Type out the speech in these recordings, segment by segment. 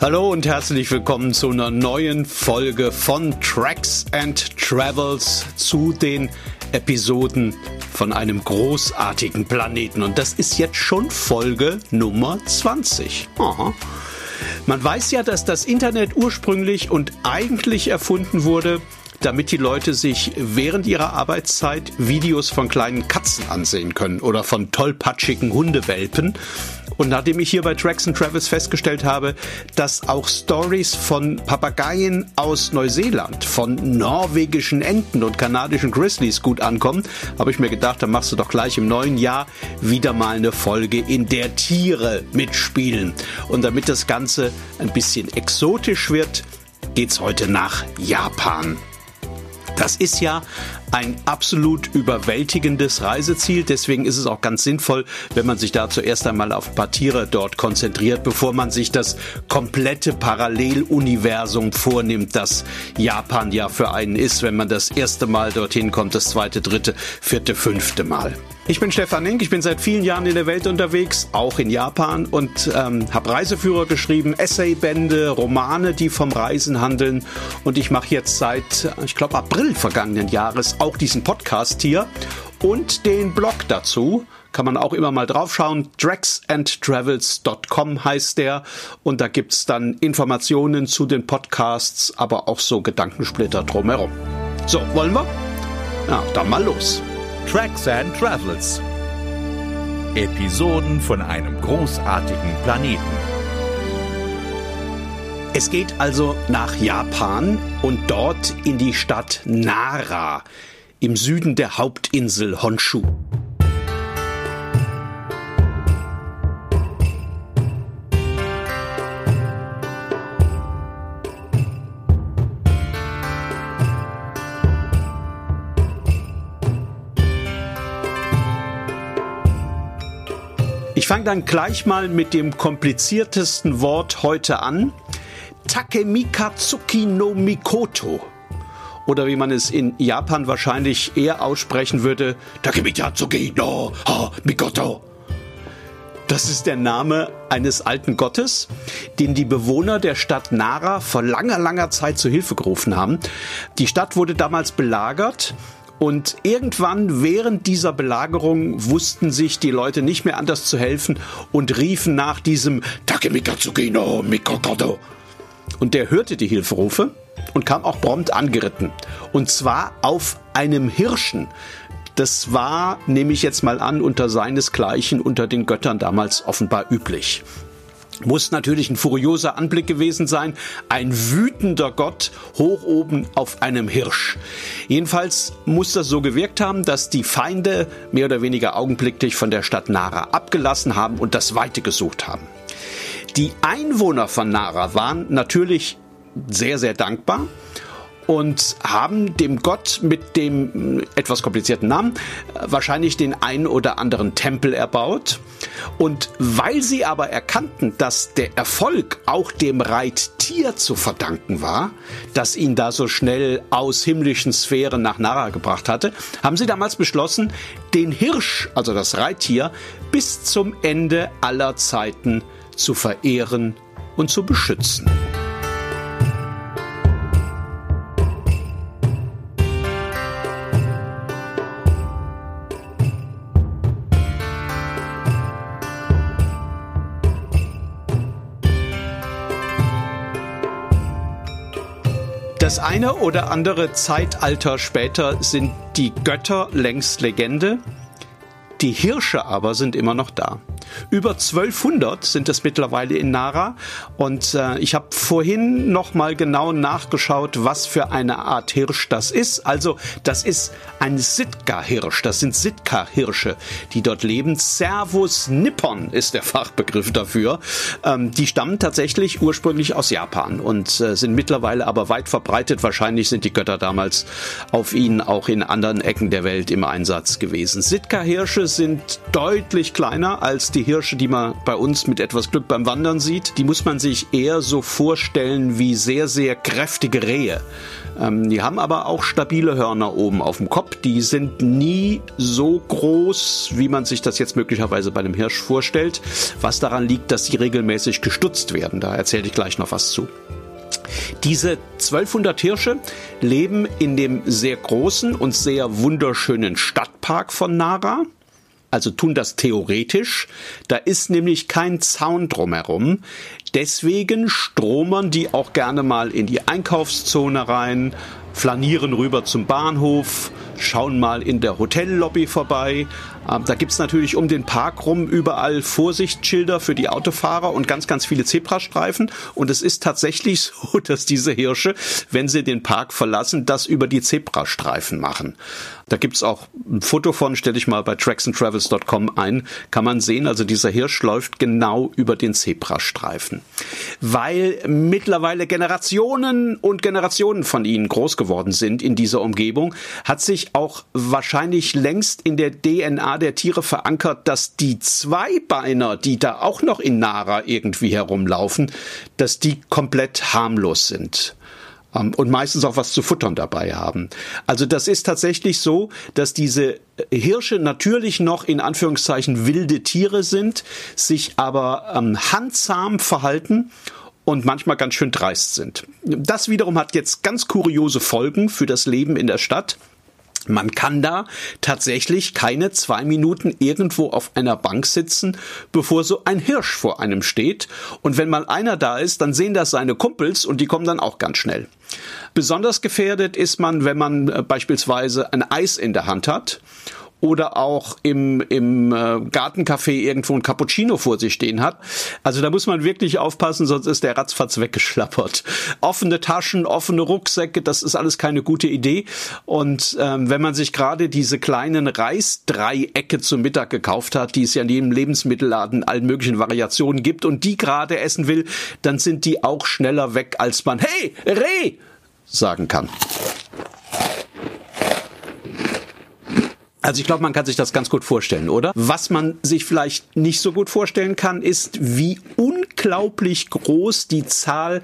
Hallo und herzlich willkommen zu einer neuen Folge von Tracks and Travels zu den Episoden von einem großartigen Planeten. Und das ist jetzt schon Folge Nummer 20. Aha. Man weiß ja, dass das Internet ursprünglich und eigentlich erfunden wurde, damit die Leute sich während ihrer Arbeitszeit Videos von kleinen Katzen ansehen können oder von tollpatschigen Hundewelpen. Und nachdem ich hier bei Tracks and Travels festgestellt habe, dass auch Stories von Papageien aus Neuseeland, von norwegischen Enten und kanadischen Grizzlies gut ankommen, habe ich mir gedacht, dann machst du doch gleich im neuen Jahr wieder mal eine Folge, in der Tiere mitspielen. Und damit das Ganze ein bisschen exotisch wird, geht's heute nach Japan. Das ist ja ein absolut überwältigendes Reiseziel. Deswegen ist es auch ganz sinnvoll, wenn man sich da zuerst einmal auf ein paar Tiere dort konzentriert, bevor man sich das komplette Paralleluniversum vornimmt, das Japan ja für einen ist, wenn man das erste Mal dorthin kommt, das zweite, dritte, vierte, fünfte Mal. Ich bin Stefan Link, ich bin seit vielen Jahren in der Welt unterwegs, auch in Japan und ähm, habe Reiseführer geschrieben, Essaybände, Romane, die vom Reisen handeln und ich mache jetzt seit, ich glaube, April vergangenen Jahres auch diesen Podcast hier und den Blog dazu. Kann man auch immer mal draufschauen. Dragsandtravels.com heißt der. Und da gibt's dann Informationen zu den Podcasts, aber auch so Gedankensplitter drumherum. So, wollen wir? Ja, dann mal los. Tracks and Travels. Episoden von einem großartigen Planeten. Es geht also nach Japan und dort in die Stadt Nara im Süden der Hauptinsel Honshu. Ich fange dann gleich mal mit dem kompliziertesten Wort heute an. Takemikatsuki no Mikoto. Oder wie man es in Japan wahrscheinlich eher aussprechen würde, Takemikatsuki no ha, Mikoto. Das ist der Name eines alten Gottes, den die Bewohner der Stadt Nara vor langer, langer Zeit zu Hilfe gerufen haben. Die Stadt wurde damals belagert und irgendwann während dieser Belagerung wussten sich die Leute nicht mehr anders zu helfen und riefen nach diesem Takemikatsuki no Mikokoto. Und der hörte die Hilferufe und kam auch prompt angeritten. Und zwar auf einem Hirschen. Das war, nehme ich jetzt mal an, unter seinesgleichen unter den Göttern damals offenbar üblich. Muss natürlich ein furioser Anblick gewesen sein. Ein wütender Gott hoch oben auf einem Hirsch. Jedenfalls muss das so gewirkt haben, dass die Feinde mehr oder weniger augenblicklich von der Stadt Nara abgelassen haben und das Weite gesucht haben. Die Einwohner von Nara waren natürlich sehr, sehr dankbar und haben dem Gott mit dem etwas komplizierten Namen wahrscheinlich den einen oder anderen Tempel erbaut. Und weil sie aber erkannten, dass der Erfolg auch dem Reittier zu verdanken war, das ihn da so schnell aus himmlischen Sphären nach Nara gebracht hatte, haben sie damals beschlossen, den Hirsch, also das Reittier, bis zum Ende aller Zeiten zu verehren und zu beschützen. Das eine oder andere Zeitalter später sind die Götter längst Legende, die Hirsche aber sind immer noch da. Über 1200 sind es mittlerweile in Nara und äh, ich habe vorhin noch mal genau nachgeschaut, was für eine Art Hirsch das ist. Also das ist ein Sitka-Hirsch, das sind Sitka-Hirsche, die dort leben. Servus Nippon ist der Fachbegriff dafür. Ähm, die stammen tatsächlich ursprünglich aus Japan und äh, sind mittlerweile aber weit verbreitet. Wahrscheinlich sind die Götter damals auf ihnen auch in anderen Ecken der Welt im Einsatz gewesen. Sitka-Hirsche sind deutlich kleiner als die die Hirsche, die man bei uns mit etwas Glück beim Wandern sieht, die muss man sich eher so vorstellen wie sehr, sehr kräftige Rehe. Ähm, die haben aber auch stabile Hörner oben auf dem Kopf. Die sind nie so groß, wie man sich das jetzt möglicherweise bei einem Hirsch vorstellt, was daran liegt, dass sie regelmäßig gestutzt werden. Da erzähle ich gleich noch was zu. Diese 1200 Hirsche leben in dem sehr großen und sehr wunderschönen Stadtpark von Nara. Also tun das theoretisch. Da ist nämlich kein Zaun drumherum. Deswegen stromern die auch gerne mal in die Einkaufszone rein, flanieren rüber zum Bahnhof, schauen mal in der Hotellobby vorbei. Ähm, da gibt's natürlich um den Park rum überall Vorsichtsschilder für die Autofahrer und ganz, ganz viele Zebrastreifen. Und es ist tatsächlich so, dass diese Hirsche, wenn sie den Park verlassen, das über die Zebrastreifen machen. Da gibt's auch ein Foto von, stelle ich mal bei tracksandtravels.com ein, kann man sehen, also dieser Hirsch läuft genau über den Zebrastreifen. Weil mittlerweile Generationen und Generationen von ihnen groß geworden sind in dieser Umgebung, hat sich auch wahrscheinlich längst in der DNA der Tiere verankert, dass die Zweibeiner, die da auch noch in Nara irgendwie herumlaufen, dass die komplett harmlos sind ähm, und meistens auch was zu futtern dabei haben. Also das ist tatsächlich so, dass diese Hirsche natürlich noch in Anführungszeichen wilde Tiere sind, sich aber ähm, handsam verhalten und manchmal ganz schön dreist sind. Das wiederum hat jetzt ganz kuriose Folgen für das Leben in der Stadt. Man kann da tatsächlich keine zwei Minuten irgendwo auf einer Bank sitzen, bevor so ein Hirsch vor einem steht. Und wenn mal einer da ist, dann sehen das seine Kumpels und die kommen dann auch ganz schnell. Besonders gefährdet ist man, wenn man äh, beispielsweise ein Eis in der Hand hat oder auch im, im äh, Gartencafé irgendwo ein Cappuccino vor sich stehen hat. Also da muss man wirklich aufpassen, sonst ist der ratzfatz weggeschlappert. Offene Taschen, offene Rucksäcke, das ist alles keine gute Idee. Und ähm, wenn man sich gerade diese kleinen Reisdreiecke zum Mittag gekauft hat, die es ja in jedem Lebensmittelladen allen möglichen Variationen gibt und die gerade essen will, dann sind die auch schneller weg, als man Hey, Reh sagen kann. Also ich glaube, man kann sich das ganz gut vorstellen, oder? Was man sich vielleicht nicht so gut vorstellen kann, ist, wie unglaublich groß die Zahl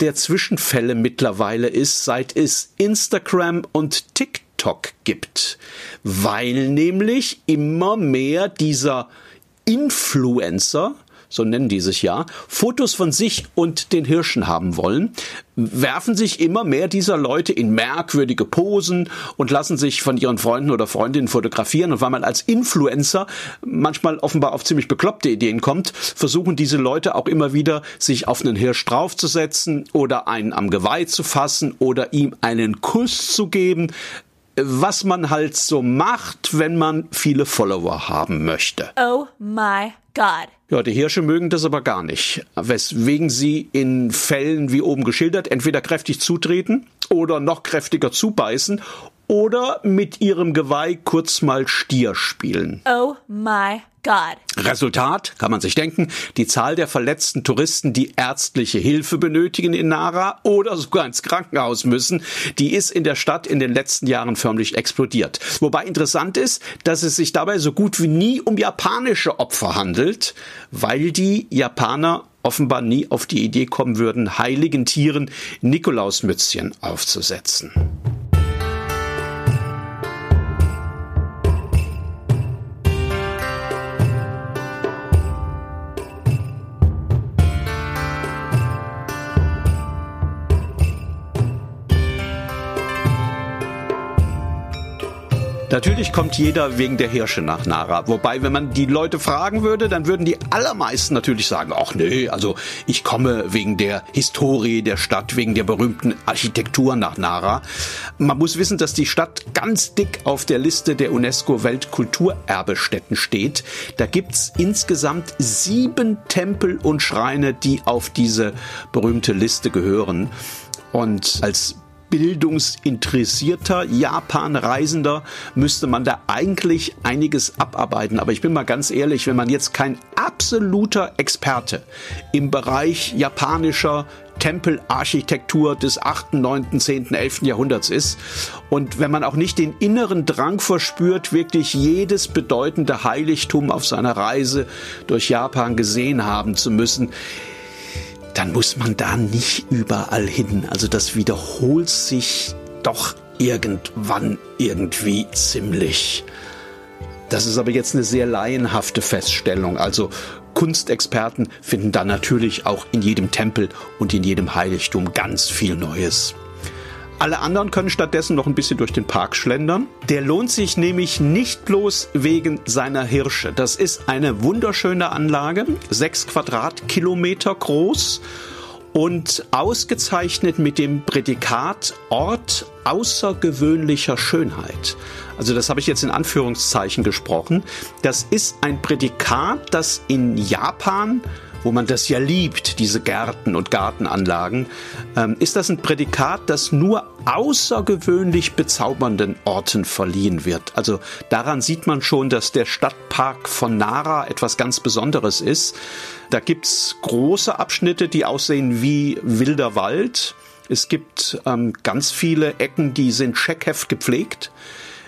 der Zwischenfälle mittlerweile ist, seit es Instagram und TikTok gibt. Weil nämlich immer mehr dieser Influencer so nennen die sich ja, Fotos von sich und den Hirschen haben wollen, werfen sich immer mehr dieser Leute in merkwürdige Posen und lassen sich von ihren Freunden oder Freundinnen fotografieren. Und weil man als Influencer manchmal offenbar auf ziemlich bekloppte Ideen kommt, versuchen diese Leute auch immer wieder, sich auf einen Hirsch draufzusetzen oder einen am Geweih zu fassen oder ihm einen Kuss zu geben was man halt so macht, wenn man viele Follower haben möchte. Oh my God. Ja, die Hirsche mögen das aber gar nicht, weswegen sie in Fällen wie oben geschildert entweder kräftig zutreten oder noch kräftiger zubeißen oder mit ihrem Geweih kurz mal Stier spielen. Oh my God. Resultat, kann man sich denken, die Zahl der verletzten Touristen, die ärztliche Hilfe benötigen in Nara oder sogar ins Krankenhaus müssen, die ist in der Stadt in den letzten Jahren förmlich explodiert. Wobei interessant ist, dass es sich dabei so gut wie nie um japanische Opfer handelt, weil die Japaner offenbar nie auf die Idee kommen würden, heiligen Tieren Nikolausmützchen aufzusetzen. Natürlich kommt jeder wegen der Hirsche nach Nara. Wobei, wenn man die Leute fragen würde, dann würden die allermeisten natürlich sagen, ach nee, also ich komme wegen der Historie der Stadt, wegen der berühmten Architektur nach Nara. Man muss wissen, dass die Stadt ganz dick auf der Liste der UNESCO Weltkulturerbestätten steht. Da gibt's insgesamt sieben Tempel und Schreine, die auf diese berühmte Liste gehören. Und als bildungsinteressierter Japan-Reisender müsste man da eigentlich einiges abarbeiten. Aber ich bin mal ganz ehrlich, wenn man jetzt kein absoluter Experte im Bereich japanischer Tempelarchitektur des 8., 9., 10., 11. Jahrhunderts ist. Und wenn man auch nicht den inneren Drang verspürt, wirklich jedes bedeutende Heiligtum auf seiner Reise durch Japan gesehen haben zu müssen, dann muss man da nicht überall hin. Also das wiederholt sich doch irgendwann irgendwie ziemlich. Das ist aber jetzt eine sehr laienhafte Feststellung. Also Kunstexperten finden da natürlich auch in jedem Tempel und in jedem Heiligtum ganz viel Neues. Alle anderen können stattdessen noch ein bisschen durch den Park schlendern. Der lohnt sich nämlich nicht bloß wegen seiner Hirsche. Das ist eine wunderschöne Anlage, sechs Quadratkilometer groß und ausgezeichnet mit dem Prädikat Ort außergewöhnlicher Schönheit. Also das habe ich jetzt in Anführungszeichen gesprochen. Das ist ein Prädikat, das in Japan wo man das ja liebt, diese Gärten und Gartenanlagen, ähm, ist das ein Prädikat, das nur außergewöhnlich bezaubernden Orten verliehen wird. Also daran sieht man schon, dass der Stadtpark von Nara etwas ganz Besonderes ist. Da gibt's große Abschnitte, die aussehen wie wilder Wald. Es gibt ähm, ganz viele Ecken, die sind checkheft gepflegt.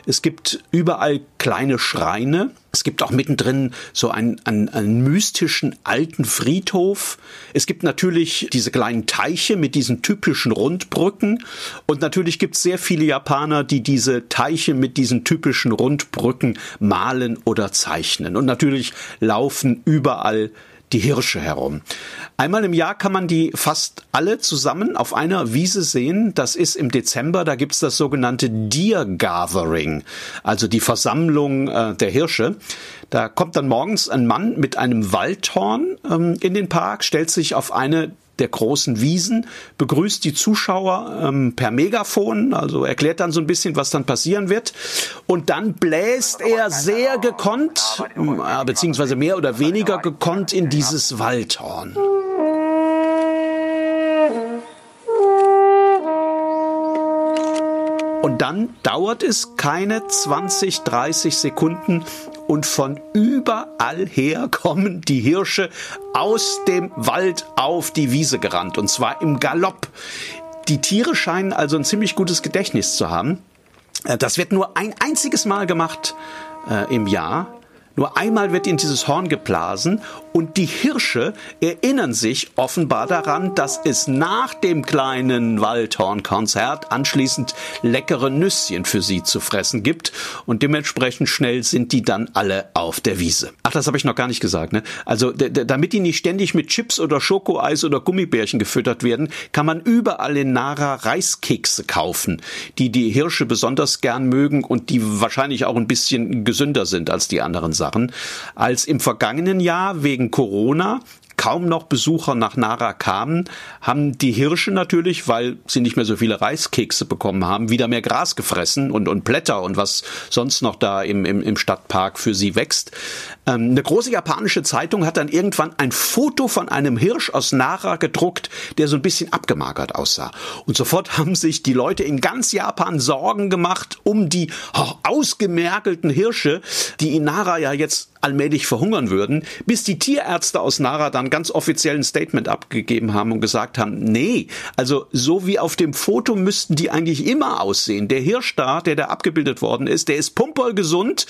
Es gibt überall kleine Schreine. Es gibt auch mittendrin so einen, einen, einen mystischen alten Friedhof. Es gibt natürlich diese kleinen Teiche mit diesen typischen Rundbrücken. Und natürlich gibt es sehr viele Japaner, die diese Teiche mit diesen typischen Rundbrücken malen oder zeichnen. Und natürlich laufen überall die Hirsche herum. Einmal im Jahr kann man die fast alle zusammen auf einer Wiese sehen. Das ist im Dezember. Da gibt's das sogenannte Deer Gathering, also die Versammlung äh, der Hirsche. Da kommt dann morgens ein Mann mit einem Waldhorn ähm, in den Park, stellt sich auf eine der großen Wiesen, begrüßt die Zuschauer ähm, per Megafon, also erklärt dann so ein bisschen, was dann passieren wird. Und dann bläst er sehr gekonnt, äh, beziehungsweise mehr oder weniger gekonnt in dieses Waldhorn. Und dann dauert es keine 20, 30 Sekunden und von überall her kommen die Hirsche aus dem Wald auf die Wiese gerannt und zwar im Galopp. Die Tiere scheinen also ein ziemlich gutes Gedächtnis zu haben. Äh, das wird nur ein einziges Mal gemacht äh, im Jahr. Nur einmal wird in dieses Horn geblasen und die Hirsche erinnern sich offenbar daran, dass es nach dem kleinen Waldhornkonzert anschließend leckere Nüsschen für sie zu fressen gibt und dementsprechend schnell sind die dann alle auf der Wiese. Ach, das habe ich noch gar nicht gesagt, ne? Also damit die nicht ständig mit Chips oder Schokoeis oder Gummibärchen gefüttert werden, kann man überall in Nara Reiskekse kaufen, die die Hirsche besonders gern mögen und die wahrscheinlich auch ein bisschen gesünder sind als die anderen Sachen. Als im vergangenen Jahr wegen Corona kaum noch Besucher nach Nara kamen, haben die Hirsche natürlich, weil sie nicht mehr so viele Reiskekse bekommen haben, wieder mehr Gras gefressen und, und Blätter und was sonst noch da im, im, im Stadtpark für sie wächst. Ähm, eine große japanische Zeitung hat dann irgendwann ein Foto von einem Hirsch aus Nara gedruckt, der so ein bisschen abgemagert aussah. Und sofort haben sich die Leute in ganz Japan Sorgen gemacht um die oh, ausgemergelten Hirsche, die in Nara ja jetzt allmählich verhungern würden, bis die Tierärzte aus Nara dann ganz offiziell ein Statement abgegeben haben und gesagt haben, nee, also so wie auf dem Foto müssten die eigentlich immer aussehen. Der Hirsch da, der da abgebildet worden ist, der ist pumpergesund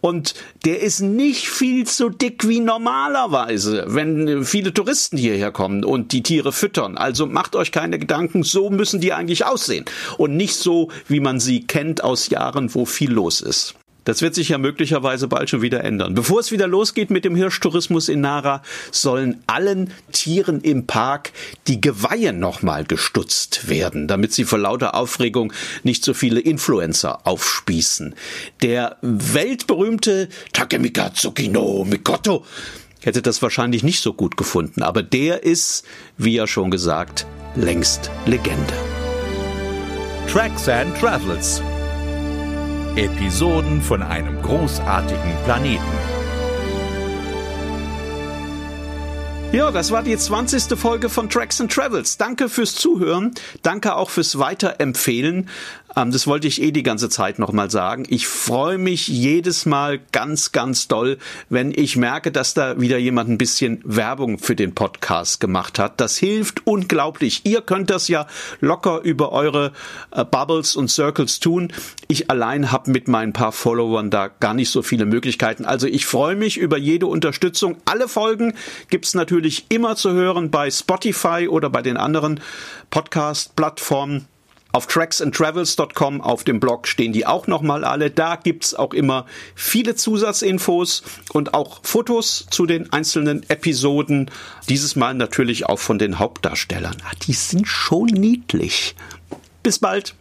und der ist nicht viel zu dick wie normalerweise, wenn viele Touristen hierher kommen und die Tiere füttern. Also macht euch keine Gedanken, so müssen die eigentlich aussehen und nicht so, wie man sie kennt aus Jahren, wo viel los ist. Das wird sich ja möglicherweise bald schon wieder ändern. Bevor es wieder losgeht mit dem Hirschtourismus in Nara, sollen allen Tieren im Park die Geweihe nochmal gestutzt werden, damit sie vor lauter Aufregung nicht so viele Influencer aufspießen. Der weltberühmte Takemika Tsukino Mikoto hätte das wahrscheinlich nicht so gut gefunden, aber der ist, wie ja schon gesagt, längst Legende. Tracks and Travels Episoden von einem großartigen Planeten. Ja, das war die 20. Folge von Tracks and Travels. Danke fürs Zuhören. Danke auch fürs Weiterempfehlen. Ähm, das wollte ich eh die ganze Zeit nochmal sagen. Ich freue mich jedes Mal ganz, ganz doll, wenn ich merke, dass da wieder jemand ein bisschen Werbung für den Podcast gemacht hat. Das hilft unglaublich. Ihr könnt das ja locker über eure äh, Bubbles und Circles tun. Ich allein habe mit meinen paar Followern da gar nicht so viele Möglichkeiten. Also ich freue mich über jede Unterstützung. Alle Folgen gibt's natürlich natürlich immer zu hören bei Spotify oder bei den anderen Podcast-Plattformen. Auf tracksandtravels.com auf dem Blog stehen die auch nochmal alle. Da gibt's auch immer viele Zusatzinfos und auch Fotos zu den einzelnen Episoden. Dieses Mal natürlich auch von den Hauptdarstellern. Die sind schon niedlich. Bis bald.